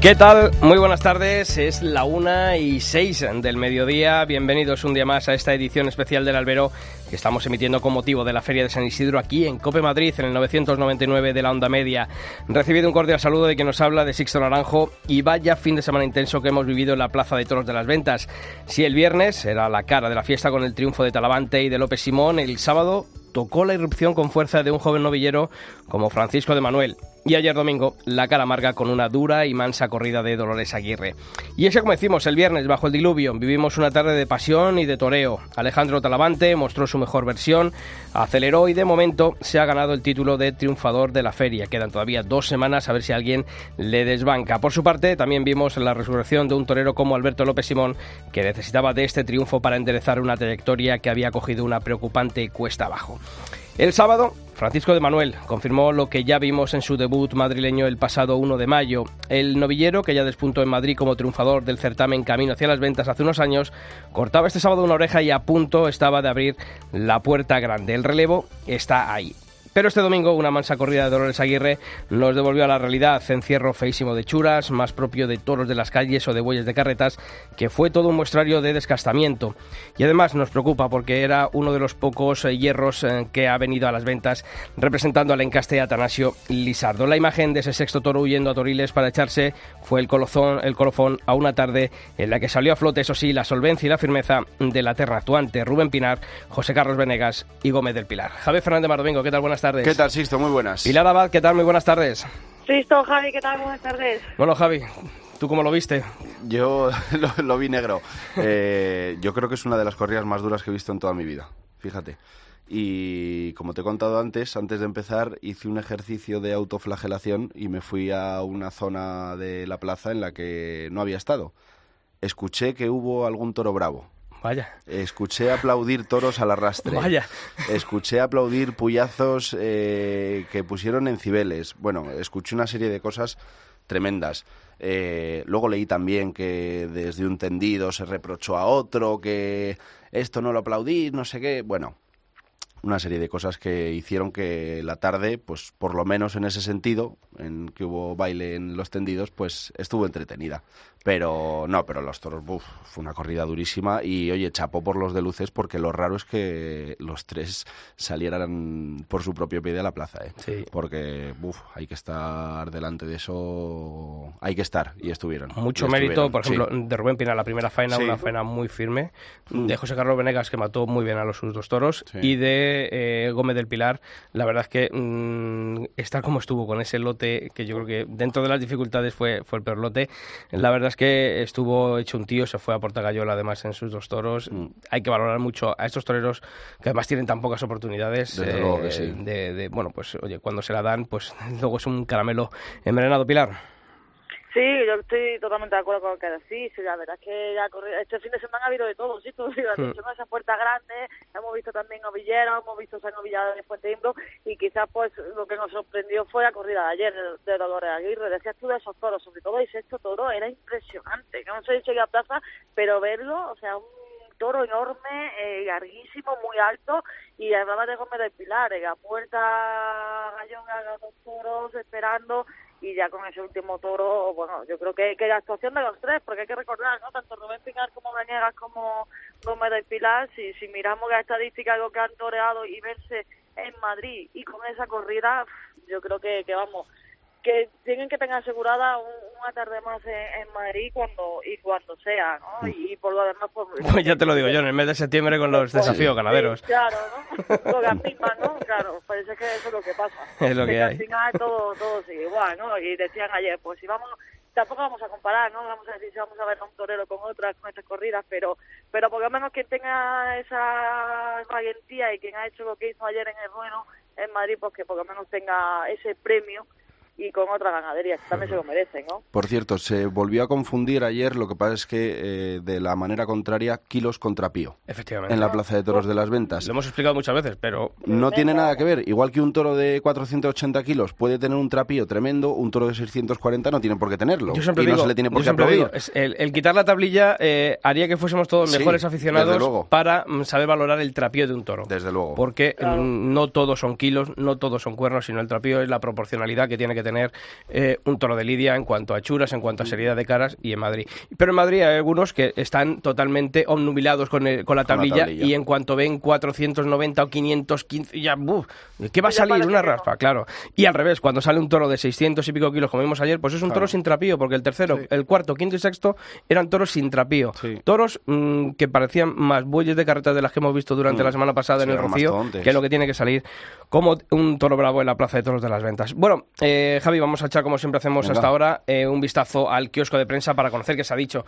¿Qué tal? Muy buenas tardes. Es la una y seis del mediodía. Bienvenidos un día más a esta edición especial del Albero que estamos emitiendo con motivo de la Feria de San Isidro aquí en Cope Madrid, en el 999 de la Onda Media. Recibido un cordial saludo de quien nos habla de Sixto Naranjo y vaya fin de semana intenso que hemos vivido en la Plaza de Toros de las Ventas. Si el viernes era la cara de la fiesta con el triunfo de Talavante y de López Simón, el sábado tocó la irrupción con fuerza de un joven novillero como Francisco de Manuel. Y ayer domingo, la cara amarga con una dura y mansa corrida de Dolores Aguirre. Y ese, como decimos, el viernes, bajo el diluvio, vivimos una tarde de pasión y de toreo. Alejandro Talavante mostró su mejor versión, aceleró y de momento se ha ganado el título de triunfador de la feria. Quedan todavía dos semanas a ver si alguien le desbanca. Por su parte, también vimos la resurrección de un torero como Alberto López Simón, que necesitaba de este triunfo para enderezar una trayectoria que había cogido una preocupante cuesta abajo. El sábado, Francisco de Manuel confirmó lo que ya vimos en su debut madrileño el pasado 1 de mayo. El novillero, que ya despuntó en Madrid como triunfador del certamen Camino hacia las Ventas hace unos años, cortaba este sábado una oreja y a punto estaba de abrir la puerta grande. El relevo está ahí. Pero este domingo una mansa corrida de Dolores Aguirre nos devolvió a la realidad, encierro feísimo de churas, más propio de toros de las calles o de bueyes de carretas, que fue todo un muestrario de descastamiento. Y además nos preocupa porque era uno de los pocos eh, hierros eh, que ha venido a las ventas representando al encaste Atanasio Lisardo. La imagen de ese sexto toro huyendo a Toriles para echarse fue el colofón, el colofón a una tarde en la que salió a flote, eso sí, la solvencia y la firmeza de la terna actuante Rubén Pinar, José Carlos Venegas y Gómez del Pilar. Javier Fernández Mardomingo, ¿qué tal? Buenas tardes. ¿Qué tal, Sisto? Muy buenas. Pilar Abad, ¿qué tal? Muy buenas tardes. Sisto, Javi, ¿qué tal? Buenas tardes. Bueno, Javi, ¿tú cómo lo viste? Yo lo, lo vi negro. Eh, yo creo que es una de las corridas más duras que he visto en toda mi vida, fíjate. Y como te he contado antes, antes de empezar hice un ejercicio de autoflagelación y me fui a una zona de la plaza en la que no había estado. Escuché que hubo algún toro bravo. Vaya. Escuché aplaudir toros al arrastre. Vaya. Escuché aplaudir puyazos eh, que pusieron en cibeles. Bueno, escuché una serie de cosas tremendas. Eh, luego leí también que desde un tendido se reprochó a otro, que esto no lo aplaudí, no sé qué. Bueno, una serie de cosas que hicieron que la tarde, pues por lo menos en ese sentido, en que hubo baile en los tendidos, pues estuvo entretenida. Pero no, pero los toros, uf, fue una corrida durísima y oye, chapó por los de luces porque lo raro es que los tres salieran por su propio pie de la plaza, ¿eh? Sí. Porque uf, hay que estar delante de eso, hay que estar y estuvieron. Mucho Y mérito, estuvieron, por sí. ejemplo, de Rubén Pinar, la primera faena, Sí. una faena muy firme. Mm. De José Carlos Venegas, que mató muy bien a los sus dos toros. Sí. Y de eh, Gómez del Pilar, la verdad es que mm, estar como estuvo con ese lote, que yo creo que dentro de las dificultades fue, fue el peor lote. La verdad es que estuvo hecho un tío, se fue a Portagayola además en sus dos toros. Mm. Hay que valorar mucho a estos toreros que además tienen tan pocas oportunidades. eh, Desde luego que sí. de, de- bueno, pues oye, cuando se la dan, pues luego es un caramelo envenenado, Pilar. Sí, yo estoy totalmente de acuerdo con lo que decís. La verdad es que ya corri- este fin de semana ha habido de todo, sí, todo digo, Hmm. esa puerta grande, hemos visto también novilleros, hemos visto esa novillada de Fuente Imbro y quizás pues lo que nos sorprendió fue la corrida de ayer de, de Dolores Aguirre. Decías tú de esos toros, sobre todo el sexto toro, era impresionante. Que no sé si a plaza, pero verlo, o sea, un toro enorme, eh, larguísimo, muy alto, y hablaba de Gómez del Pilar, en la puerta Gallonga, los dos toros esperando, y ya con ese último toro, bueno, yo creo que, que la actuación de los tres, porque hay que recordar, ¿no? Tanto Rubén Pinar como Gañegas como Gómez del Pilar, si, si miramos la estadística de lo que han toreado y verse en Madrid y con esa corrida, yo creo que, que vamos, que tienen que tener asegurada un- una tarde más en, en Madrid cuando y cuando sea, ¿no? Y, y por lo demás, pues... Pues ya te lo digo yo, en el mes de septiembre con los pues, desafíos sí, ganaderos. claro, ¿no? Con las mismas, ¿no? Claro, parece que eso es lo que pasa. Es lo que al hay. final todo, todo sigue igual, ¿no? Y decían ayer, pues si vamos, tampoco vamos a comparar, ¿no? Vamos a decir si vamos a ver a un torero con otras, con estas corridas, pero, pero por lo menos quien tenga esa valentía y quien ha hecho lo que hizo ayer en el ruedo, en Madrid, pues que por lo menos tenga ese premio y con otras ganaderías que también se lo merecen, ¿no? Por cierto, se volvió a confundir ayer, lo que pasa es que eh, de la manera contraria, kilos contra pío. Efectivamente. En la Plaza de Toros de las Ventas. Lo hemos explicado muchas veces, pero... No tiene nada que ver. Igual que un toro de 480 kilos puede tener un trapío tremendo, un toro de 640 no tiene por qué tenerlo. Yo siempre y no se le tiene por qué aplaudir. el, el quitar la tablilla eh, haría que fuésemos todos Sí, mejores desde aficionados luego. para mm, saber valorar el trapío de un toro. Desde luego. Porque mm, no todos son kilos, no todos son cuernos, sino el trapío es la proporcionalidad que tiene que tener eh, un toro de lidia en cuanto a churas, en cuanto a seriedad de caras y en Madrid. Pero en Madrid hay algunos que están totalmente obnubilados con, el- con la Con la tablilla, y en cuanto ven 490 o 515 ya, ¡buf! ¿qué va a salir? Una raspa, claro. Y al revés, cuando sale un toro de 600 y pico kilos, como vimos ayer, pues es un toro sin trapío, porque el tercero, el cuarto, quinto y sexto eran toros sin trapío. Sí. Toros mm, que parecían más bueyes de carretas de las que hemos visto durante Mm. la semana pasada en el Rocío, que es lo que tiene que salir como un toro bravo en la Plaza de Toros de las Ventas. Bueno, eh, Javi, vamos a echar, como siempre hacemos Venga. hasta ahora, eh, un vistazo al kiosco de prensa para conocer qué se ha dicho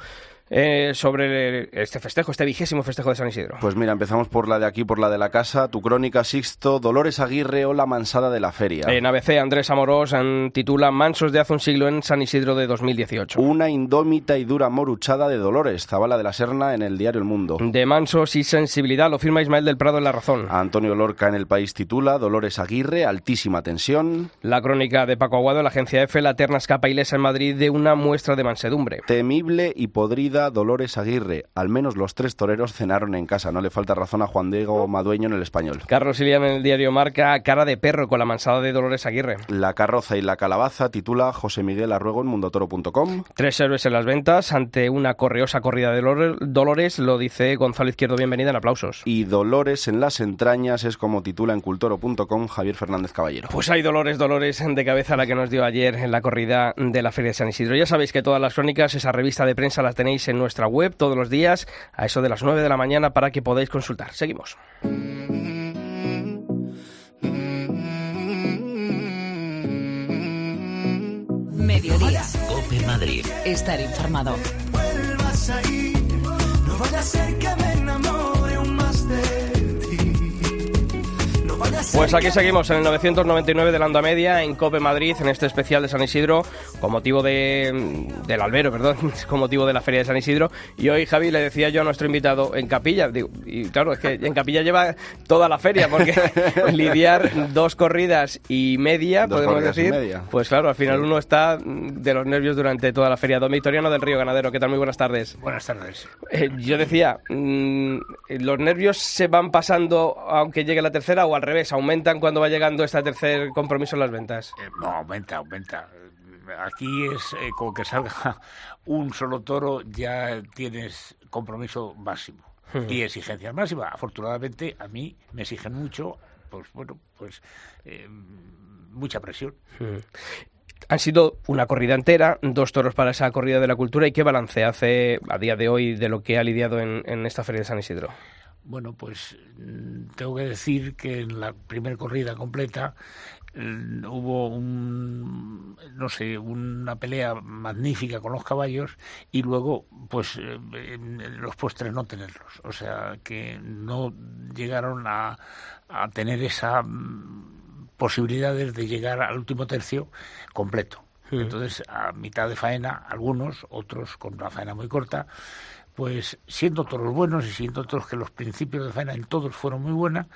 eh, sobre este festejo, este vigésimo festejo de San Isidro. Pues mira, empezamos por la de aquí, por la de la casa. Tu crónica, Sixto, Dolores Aguirre o la mansada de la feria. En ABC, Andrés Amorós titula Mansos de hace un siglo en San Isidro de 2018. Una indómita y dura moruchada de Dolores, Zabala de la Serna en el diario El Mundo. De mansos y sensibilidad lo firma Ismael del Prado en La Razón. Antonio Lorca en El País titula Dolores Aguirre, altísima tensión. La crónica de Paco Aguado la agencia F, la terna escapa ilesa en Madrid de una muestra de mansedumbre. Temible y podrida Dolores Aguirre. Al menos los tres toreros cenaron en casa. No le falta razón a Juan Diego Madueño en el español. Carlos Ilián en el diario Marca, cara de perro con la mansada de Dolores Aguirre. La carroza y la calabaza titula José Miguel Arruego en mundotoro.com. Tres héroes en las ventas ante una correosa corrida de Lore- Dolores, lo dice Gonzalo Izquierdo, bienvenida en aplausos. Y Dolores en las entrañas es como titula en cultoro.com Javier Fernández Caballero. Pues hay Dolores, Dolores de cabeza la que nos dio ayer en la corrida de la Feria de San Isidro. Ya sabéis que todas las crónicas, esa revista de prensa, las tenéis en nuestra web todos los días a eso de las 9 de la mañana para que podáis consultar. Seguimos. Mediodía. Cope Madrid. Estar informado. vuelvas ahí. No vaya a ser que me enamore Pues aquí seguimos en el 999 de la onda media, en Cope Madrid, en este especial de San Isidro, con motivo de, del albero, perdón, con motivo de la Feria de San Isidro. Y hoy, Javi, le decía yo a nuestro invitado en Capilla, digo, y claro, es que en Capilla lleva toda la feria, porque lidiar dos corridas y media, Dos podemos decir, media. pues claro, al final uno está de los nervios durante toda la feria. Don Victoriano del Río Ganadero, ¿qué tal? Muy buenas tardes. Buenas tardes. Eh, yo decía, mm, ¿los nervios se van pasando aunque llegue la tercera o al revés? ¿Aumentan cuando va llegando este tercer compromiso en las ventas? Eh, no, aumenta, aumenta. Aquí es eh, como que salga un solo toro, ya tienes compromiso máximo y exigencias máximas. Afortunadamente, a mí me exigen mucho, pues bueno, pues eh, mucha presión. Han sido una corrida entera, dos toros para esa corrida de la cultura. ¿Y qué balance hace a día de hoy de lo que ha lidiado en, en esta feria de San Isidro? Bueno, pues mm, tengo que decir que en la primera corrida completa mm, hubo un, no sé, una pelea magnífica con los caballos y luego, pues, eh, los postres no tenerlos. O sea, que no llegaron a, a tener esa mm, posibilidades de llegar al último tercio completo. Entonces, a mitad de faena, algunos, otros con una faena muy corta, pues siendo toros buenos y siendo toros que los principios de faena en todos fueron muy buenas,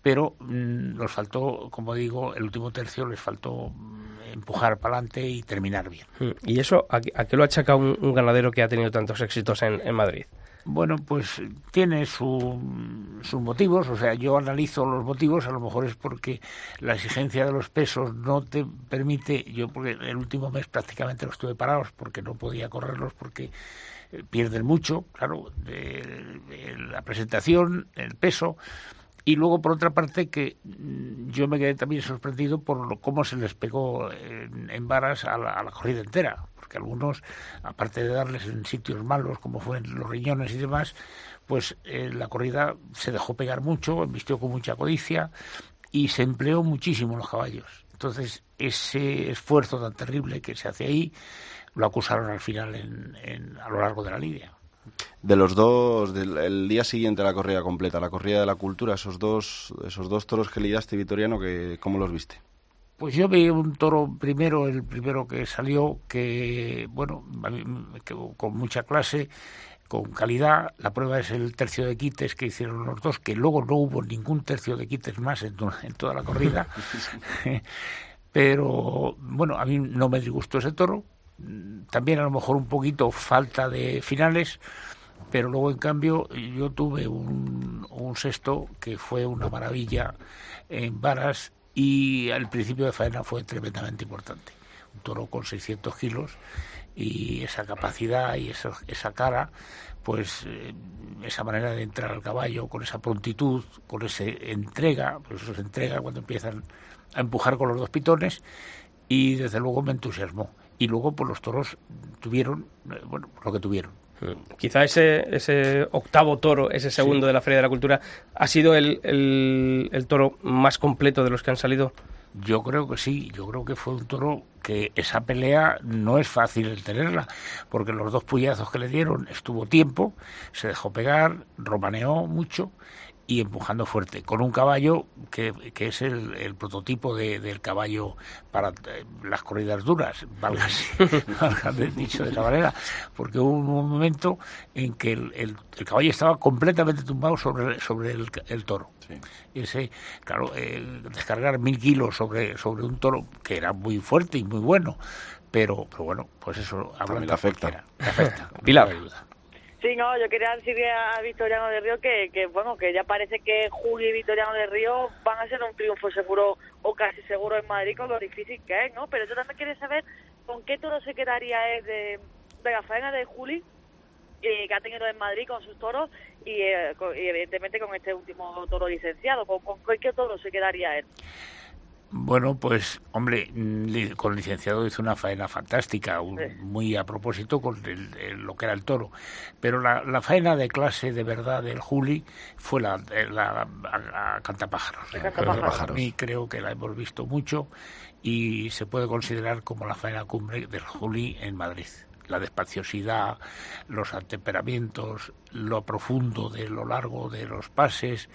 pero mm, nos faltó, como digo, el último tercio les faltó mm, empujar para adelante y terminar bien. ¿Y eso a, qué- a qué lo achaca un, un ganadero que ha tenido tantos éxitos en, en Madrid? Bueno, pues tiene su- sus motivos, o sea, yo analizo los motivos, a lo mejor es porque la exigencia de los pesos no te permite, yo porque el último mes prácticamente los tuve parados porque no podía correrlos porque pierden mucho, claro, de- la presentación, el peso, y luego, por otra parte, que mm, yo me quedé también sorprendido por cómo se les pegó en, en varas a la, a la corrida entera. Porque algunos, aparte de darles en sitios malos, como fueron los riñones y demás, pues eh, la corrida se dejó pegar mucho, embistió con mucha codicia y se empleó muchísimo los caballos. Entonces, ese esfuerzo tan terrible que se hace ahí, lo acusaron al final en, en- a lo largo de la lidia. De los dos, del el día siguiente a la corrida completa, la corrida de la cultura, esos dos, esos dos toros que lidiaste, Vitoriano, que, ¿cómo los viste? Pues yo vi un toro primero, el primero que salió, que, bueno, con mucha clase, con calidad. La prueba es el tercio de quites que hicieron los dos, que luego no hubo ningún tercio de quites más en, en toda la corrida. Pero, bueno, a mí no me disgustó ese toro. También a lo mejor un poquito falta de finales, pero luego en cambio yo tuve un, un sexto que fue una maravilla en varas y al principio de faena fue tremendamente importante. Un toro con 600 kilos y esa capacidad y esa, esa cara, pues eh, esa manera de entrar al caballo con esa prontitud, con esa entrega, pues eso se entrega cuando empiezan a empujar con los dos pitones y desde luego me entusiasmó. Y luego pues los toros tuvieron, eh, bueno, lo que tuvieron. Quizá ese, ese octavo toro, ese segundo de la Feria de la Cultura, ha sido el, el- el toro más completo de los que han salido. Yo creo que sí, yo creo que fue un toro que esa pelea no es fácil el tenerla, porque los dos puyazos que le dieron estuvo tiempo, se dejó pegar, romaneó mucho y empujando fuerte, con un caballo que, que es el, el prototipo de- del caballo para eh, las corridas duras, valga el dicho de esa manera, porque hubo un momento en que el, el- el caballo estaba completamente tumbado sobre, sobre el, el toro. Y ese, claro, el descargar mil kilos sobre, sobre un toro que era muy fuerte y muy bueno, pero, pero bueno, pues eso habla afecta. Le afecta, Pilar. Sí, no, yo quería decirle a Victoriano de Río que, que, bueno, que ya parece que Julio y Victoriano de Río van a ser un triunfo seguro o casi seguro en Madrid con lo difícil que es, ¿no? Pero yo también quería saber con qué toro se quedaría él de, de la de Juli eh, que ha tenido en Madrid con sus toros y, eh, evidentemente con este último toro licenciado. ¿Con, con qué toro se quedaría él? Bueno, pues, hombre, mm, con el licenciado hizo una faena fantástica, un- Sí. muy a propósito con el- el- lo que era el toro. Pero la, la faena de clase de verdad del Juli fue la, eh, la a, a Cantapájaros. Cantapájaros. Mí creo que la hemos visto mucho y se puede considerar como la faena cumbre del Juli en Madrid. La despaciosidad, los atemperamientos, lo profundo de lo largo de los pases,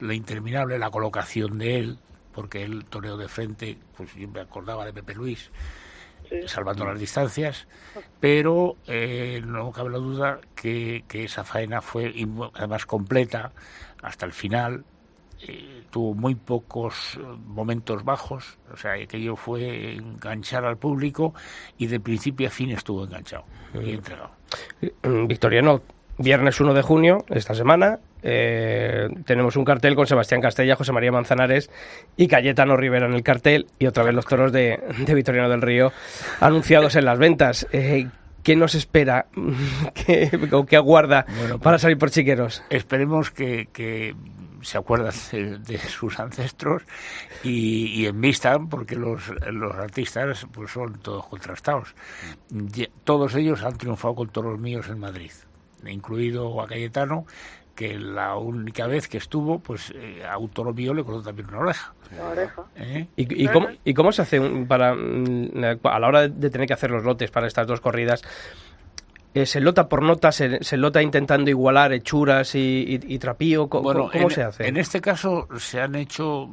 lo interminable, la colocación de él, porque el toreo de frente, pues yo me acordaba de Pepe Luis, salvando las distancias, pero eh, no cabe la duda que, que esa faena fue además completa hasta el final. eh, tuvo muy pocos eh, momentos bajos, o sea, aquello fue enganchar al público y de principio a fin estuvo enganchado y entregado. Mm, Victoriano, viernes 1 de junio, esta semana, eh, tenemos un cartel con Sebastián Castella, José María Manzanares y Cayetano Rivera en el cartel y otra vez los toros de, de Victoriano del Río anunciados en las ventas. Eh, ¿Qué nos espera? ¿Qué, o qué aguarda Bueno, para salir por chiqueros? Esperemos que, que se acuerdan de, de sus ancestros y, y envistan, porque los, los artistas pues son todos contrastados. Todos ellos han triunfado con toros míos en Madrid, incluido a Cayetano, que la única vez que estuvo, pues eh, a un toro mío le cortó también una oreja. La oreja. ¿eh? ¿Y, y cómo, y cómo se hace un- para mm, a la hora de, tener que hacer los lotes para estas dos corridas? Eh, ¿Se lota por nota? ¿Se, se lota intentando igualar hechuras y, y- y trapío? ¿Cómo, Bueno, cómo en, se hace? En este caso se han hecho,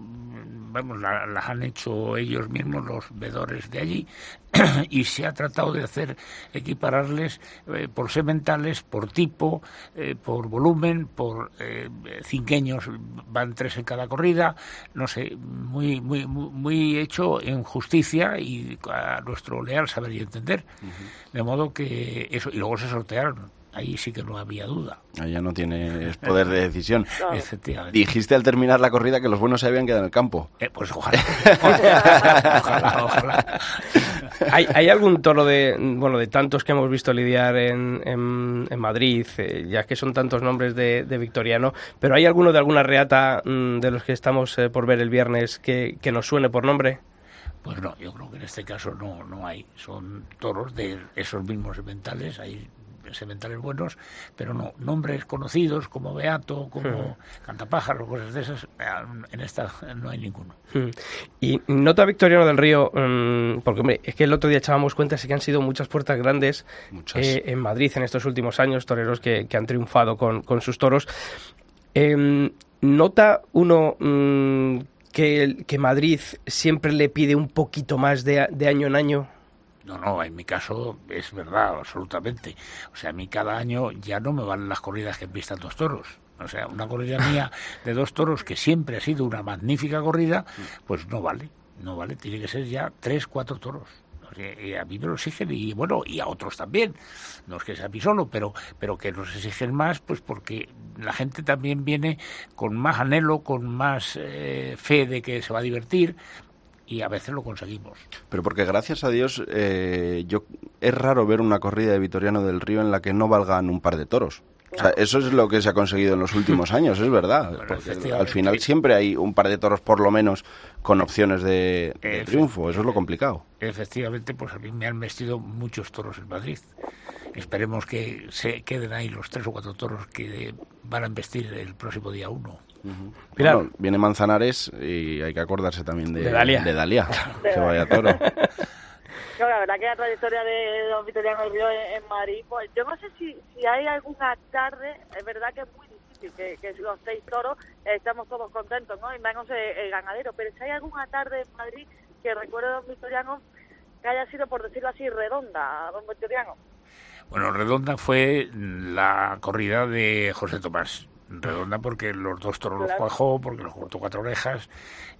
vamos, la- las han hecho ellos mismos los vedores de allí y se ha tratado de hacer equipararles eh, por sementales, por tipo, eh, por volumen, por eh, cinqueños, van tres en cada corrida, no sé, muy, muy, muy, muy hecho en justicia y a nuestro leal saber y entender. De modo que eso, y luego se sortearon, ahí sí que no había duda. Allá no tienes poder de decisión. Claro. Efectivamente. Dijiste al terminar la corrida que los buenos se habían quedado en el campo. Eh, pues ojalá. ojalá, ojalá. ¿Hay, hay algún toro de bueno de tantos que hemos visto lidiar en, en, en Madrid, eh, ya que son tantos nombres de, de Victoriano, pero hay alguno de alguna reata mm, de los que estamos eh, por ver el viernes que, que nos suene por nombre? Pues no, yo creo que en este caso no, no hay. Son toros de esos mismos mentales. Hay sementales buenos, pero no, nombres conocidos como Beato, como Cantapájaro, cosas de esas, eh, en esta no hay ninguno. Mm. Y nota Victoriano del Río, mm, porque hombre, es que el otro día echábamos cuenta, sí que han sido muchas puertas grandes Muchas. eh, en Madrid en estos últimos años, toreros que, que han triunfado con, con sus toros. Em, ¿Nota uno mm, que, que Madrid siempre le pide un poquito más de año en año? No, no, en mi caso es verdad, absolutamente. O sea, a mí cada año ya no me valen las corridas que pistan dos toros. O sea, una corrida mía de dos toros que siempre ha sido una magnífica corrida, pues no vale, no vale. Tiene que ser ya tres, cuatro toros. A mí me lo exigen y bueno, y a otros también. No es que sea a mí solo, pero, pero que nos exigen más, pues porque la gente también viene con más anhelo, con más eh, fe de que se va a divertir y a veces lo conseguimos. Pero porque gracias a Dios eh, yo es raro ver una corrida de Vitoriano del Río en la que no valgan un par de toros. O sea, eso es lo que se ha conseguido en los últimos años, es verdad. Bueno, Porque efectivamente. al final siempre hay un par de toros por lo menos con opciones de, triunfo. Eso es lo complicado. efectivamente, pues a mí me han vestido muchos toros en Madrid. Esperemos que se queden ahí los tres o cuatro toros que van a investir el próximo día uno. Pilar. Bueno, viene Manzanares y hay que acordarse también de, De Dalia. de Dalia, que vaya toro. No, la verdad que la trayectoria de Don Vitoriano del Río en, en Madrid, pues yo no sé si, si hay alguna tarde, es verdad que es muy difícil que, que los seis toros eh, estamos todos contentos, ¿no? Y menos el, el ganadero, pero si hay alguna tarde en Madrid que recuerde a Don Vitoriano que haya sido, por decirlo así, redonda, Don Vitoriano. Bueno, Redonda fue la corrida de José Tomás. Redonda porque los dos toros los cuajó, porque los cortó cuatro orejas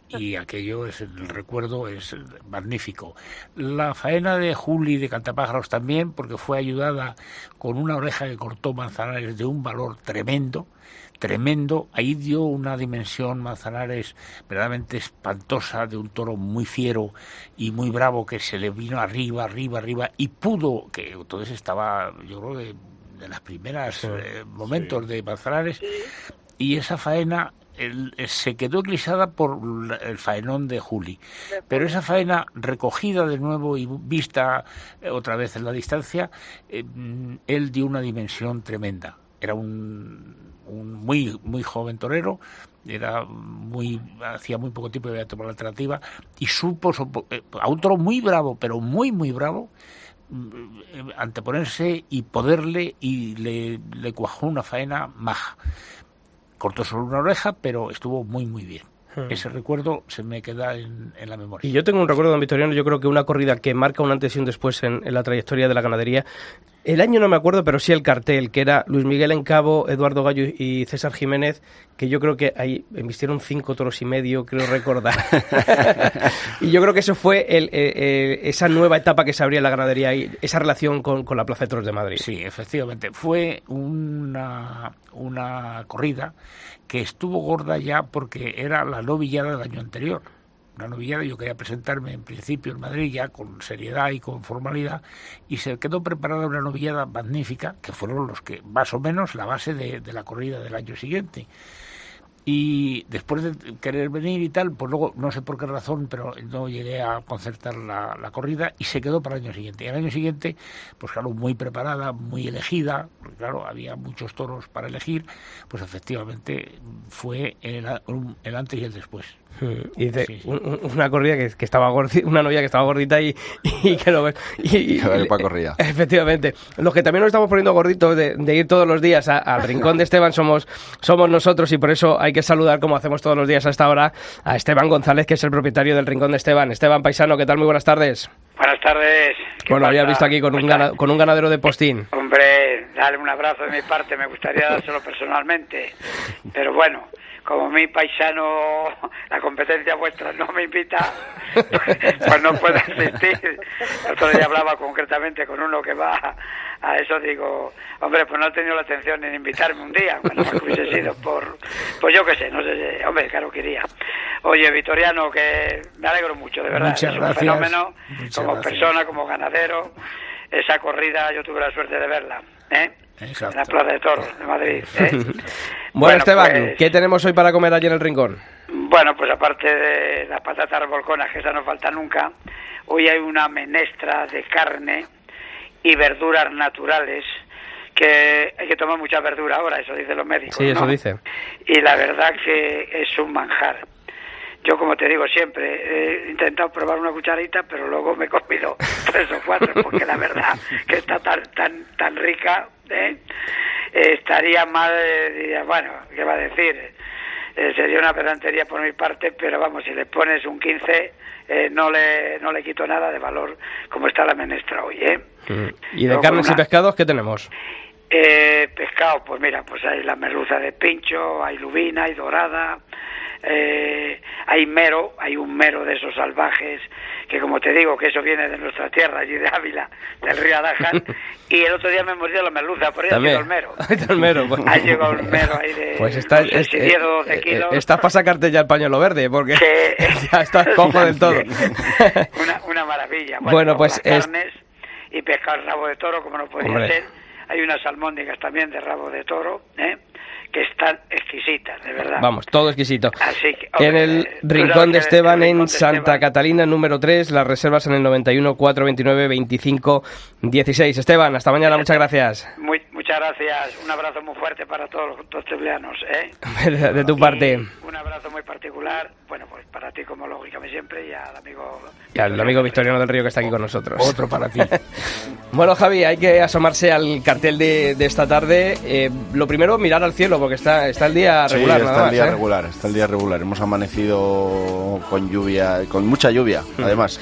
y aquello es el recuerdo es magnífico. La faena de Juli de Cantapájaros también porque fue ayudada con una oreja que cortó Manzanares de un valor tremendo, tremendo. Ahí dio una dimensión Manzanares verdaderamente espantosa de un toro muy fiero y muy bravo que se le vino arriba, arriba, arriba y pudo, que entonces estaba, yo creo, de, de las primeras eh, momentos de Manzanares y esa faena el- eh, se quedó eclipsada por el faenón de Juli. Pero esa faena recogida de nuevo y vista eh, otra vez en la distancia, eh, mm, él dio una dimensión tremenda. Era un, un muy muy joven torero, era muy hacía muy poco tiempo que había tomado la alternativa y supo eh, a un toro muy bravo, pero muy muy bravo anteponerse y poderle y le, le cuajó una faena maja cortó solo una oreja, pero estuvo muy, muy bien. Ese recuerdo se me queda en, en la memoria. Y yo tengo un recuerdo, don Vitoriano, yo creo que una corrida que marca un antes y un después en, en la trayectoria de la ganadería. El año no me acuerdo, pero sí el cartel, que era Luis Miguel Encabo, Eduardo Gallo y César Jiménez, que yo creo que ahí embistieron cinco toros y medio, creo recordar. y yo creo que eso fue el, eh, eh, esa nueva etapa que se abría en la ganadería y esa relación con, con la Plaza de Toros de Madrid. Sí, efectivamente. Fue una, una corrida que estuvo gorda ya porque era la novillada del año anterior. Una novillada, yo quería presentarme en principio en Madrid ya con seriedad y con formalidad, y se quedó preparada una novillada magnífica, que fueron los que, más o menos, la base de, de la corrida del año siguiente. Y después de querer venir y tal, pues luego no sé por qué razón, pero no llegué a concertar la, la corrida y se quedó para el año siguiente. Y el año siguiente, pues claro, muy preparada, muy elegida, porque claro, había muchos toros para elegir, pues efectivamente fue el, a- el antes y el después. Mm, Y dice, Sí, sí. un- un- una corrida que, que estaba gordita, una novia que estaba gordita y, y que lo ves. Y, y- corrida. Efectivamente. Los que también nos estamos poniendo gorditos de, de ir todos los días a- al rincón de Esteban somos, somos nosotros y por eso hay que saludar, como hacemos todos los días a esta hora, a Esteban González, que es el propietario del rincón de Esteban. Esteban Paisano, ¿qué tal? Muy buenas tardes. Buenas tardes. ¿Qué Bueno, había visto aquí con ¿Cómo un, estás? gana- con un ganadero de postín. Hombre, dale un abrazo de mi parte, me gustaría dárselo personalmente. Pero bueno, como mi paisano, la competencia vuestra no me invita, pues no puedo asistir. El otro día hablaba concretamente con uno que va a eso, digo, hombre, pues no ha tenido la atención en invitarme un día, bueno, que hubiese sido por, pues yo qué sé, no sé, si- hombre, claro quería. Oye, Vitoriano, que me alegro mucho, de verdad, Muchas es un gracias. fenómeno, Muchas como gracias. persona, como ganadero, esa corrida yo tuve la suerte de verla, ¿eh? Exacto. En la Plaza de Toros de Madrid. ¿eh? Bueno, Esteban, pues, ¿qué tenemos hoy para comer allí en el rincón? bueno, pues aparte de las patatas revolconas, que esa no falta nunca, hoy hay una menestra de carne y verduras naturales que hay que tomar mucha verdura ahora, eso dicen los médicos. Sí, eso dice. Y la verdad que es un manjar. Yo, como te digo siempre, he intentado probar una cucharita, pero luego me he comido tres o cuatro, porque la verdad que está tan tan tan rica, ¿eh? Eh, estaría mal, eh, diría, bueno, ¿qué va a decir? Eh, sería una pedantería por mi parte, pero vamos, si le pones un 15, eh, no le no le quito nada de valor como está la menestra hoy, ¿eh? Mm. ¿Y de Luego carnes y pescados qué tenemos? Eh, pescado, pues mira, pues hay la merluza de pincho, hay lubina, hay dorada, eh, hay mero, hay un mero de esos salvajes que como te digo, que eso viene de nuestra tierra, allí de Ávila, del río Adajas, y el otro día me mordió la merluza, por ahí ha llegado el mero. El mero, pues. Ha llegado el mero ahí de, Pues está, no sé es- si eh, 10 o 12 eh, kilos. estás para sacarte ya el pañuelo verde, porque Que- ya estás cojo del todo. una, una maravilla. Bueno, luego pues las es- carnes y pescado rabo de toro, como no podría Hombre. ser. Hay unas almóndigas también de rabo de toro, ¿eh? que están exquisitas, de verdad. Vamos, todo exquisito. Así que, En el Rincón de Esteban, Rincón en Santa Esteban- Catalina, número 3, las reservas en el 91 429 25 16. Esteban, hasta mañana, muchas gracias. Muy, muchas gracias. Un abrazo muy fuerte para todos los totebleanos. ¿eh? De, de tu parte. Y un abrazo muy particular, bueno, pues para ti como lógicamente siempre y al amigo... Y al amigo Victoriano del Río que está aquí con nosotros. Otro para ti. Bueno, Javi, hay que asomarse al cartel de, de esta tarde. Eh, lo primero, mirar al cielo, porque está, está el día Sí, regular, está nada el más. día ¿eh? regular, está el día regular. Hemos amanecido con lluvia, con mucha lluvia, además.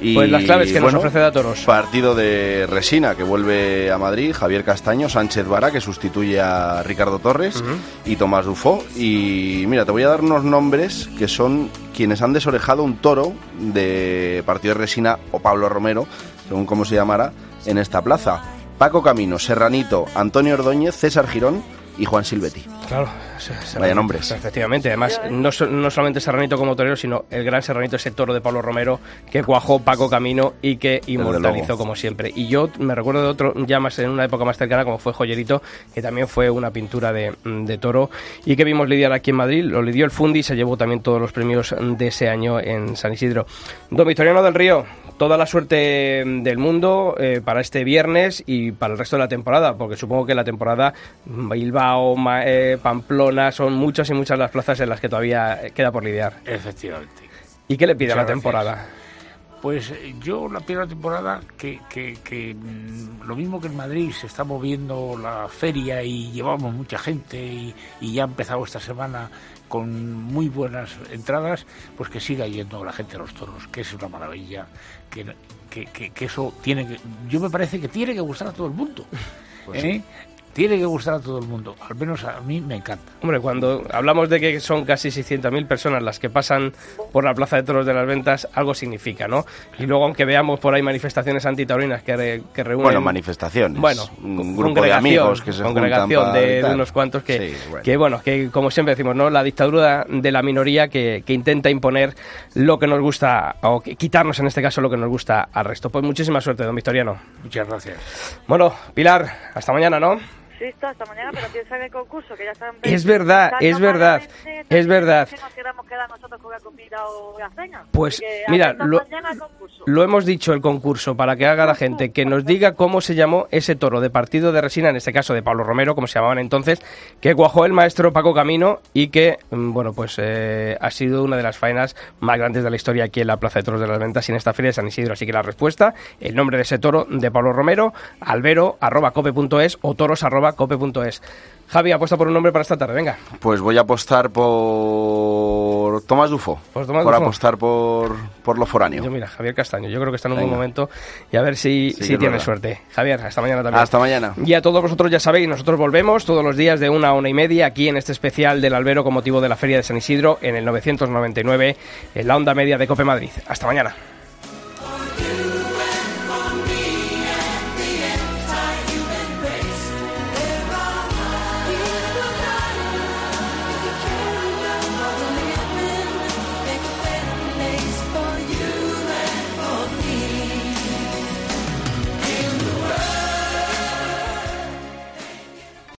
Y. Pues las claves que nos ofrece Datoros. Partido de Resina que vuelve a Madrid, Javier Castaño, Sánchez Vara que sustituye a Ricardo Torres y Tomás Dufó. Y mira, te voy a dar unos nombres que son quienes han desorejado un toro de Partido de Resina o Pablo Romero, según cómo se llamara, en esta plaza. Paco Camino, Serranito, Antonio Ordóñez, César Girón y Juan Silvetti. Claro, Vaya nombres. Efectivamente, además, no, no solamente Serranito como torero, sino el gran Serranito, ese toro de Pablo Romero que cuajó Paco Camino y que inmortalizó como siempre. Y yo me recuerdo de otro, ya más en una época más cercana, como fue Joyerito, que también fue una pintura de, de toro y que vimos lidiar aquí en Madrid. Lo lidió el Fundi y se llevó también todos los premios de ese año en San Isidro. Don Victoriano del Río, toda la suerte del mundo eh, para este viernes y para el resto de la temporada, porque supongo que la temporada Bilbao, Ma- eh, Pamplona, son muchas y muchas las plazas en las que todavía queda por lidiar. Efectivamente. ¿Y qué le pide a la temporada? Pues eh, yo la primera temporada que, que, que, mm, lo mismo que en Madrid se está moviendo la feria y llevamos mucha gente y, y ya ha empezado esta semana con muy buenas entradas, pues que siga yendo la gente a los toros, que es una maravilla, que, que, que- que eso tiene que, yo me parece que tiene que gustar a todo el mundo. Pues ¿eh? Tiene que gustar a todo el mundo, al menos a mí me encanta. Hombre, cuando hablamos de que son casi 600.000 personas las que pasan por la Plaza de Toros de las Ventas, algo significa, ¿no? Y luego, aunque veamos por ahí manifestaciones antitaurinas que, re- que reúnen... Bueno, manifestaciones. Bueno, un grupo de amigos que se congregación juntan para de, de unos cuantos que, Sí, bueno. que, bueno, que como siempre decimos, ¿no? La dictadura de la minoría que, que intenta imponer lo que nos gusta, o que- quitarnos en este caso lo que nos gusta al resto. Pues muchísima suerte, don Victoriano. Muchas gracias. Bueno, Pilar, hasta mañana, ¿no? Hasta mañana, pero piensa en el concurso, que ya están... Es verdad, es verdad, malamente, es verdad. Que nos queramos quedar nosotros con la comida o la cena. Pues, mira, lo-. Lo hemos dicho el concurso para que haga la gente que nos diga cómo se llamó ese toro de partido de resina, en este caso de Pablo Romero, como se llamaban entonces, que cuajó el maestro Paco Camino y que, mm, bueno, pues eh, ha sido una de las faenas más grandes de la historia aquí en la Plaza de Toros de las Ventas y en esta feria de San Isidro. Así que la respuesta, el nombre de ese toro de Pablo Romero, albero.cope.es o toros.cope.es. Javi, apuesta por un nombre para esta tarde, venga. Pues voy a apostar por Tomás Dufo. Por Tomás por Dufo. apostar por, por lo foráneo. Yo mira, Javier Castaño, yo creo que está en un buen momento y a ver si, Sí, si tiene verdad. suerte. Javier, hasta mañana también. Hasta mañana. Y a todos vosotros ya sabéis, nosotros volvemos todos los días de una a una y media aquí en este especial del Albero con motivo de la Feria de San Isidro en el 999 en la onda media de Cope Madrid. Hasta mañana.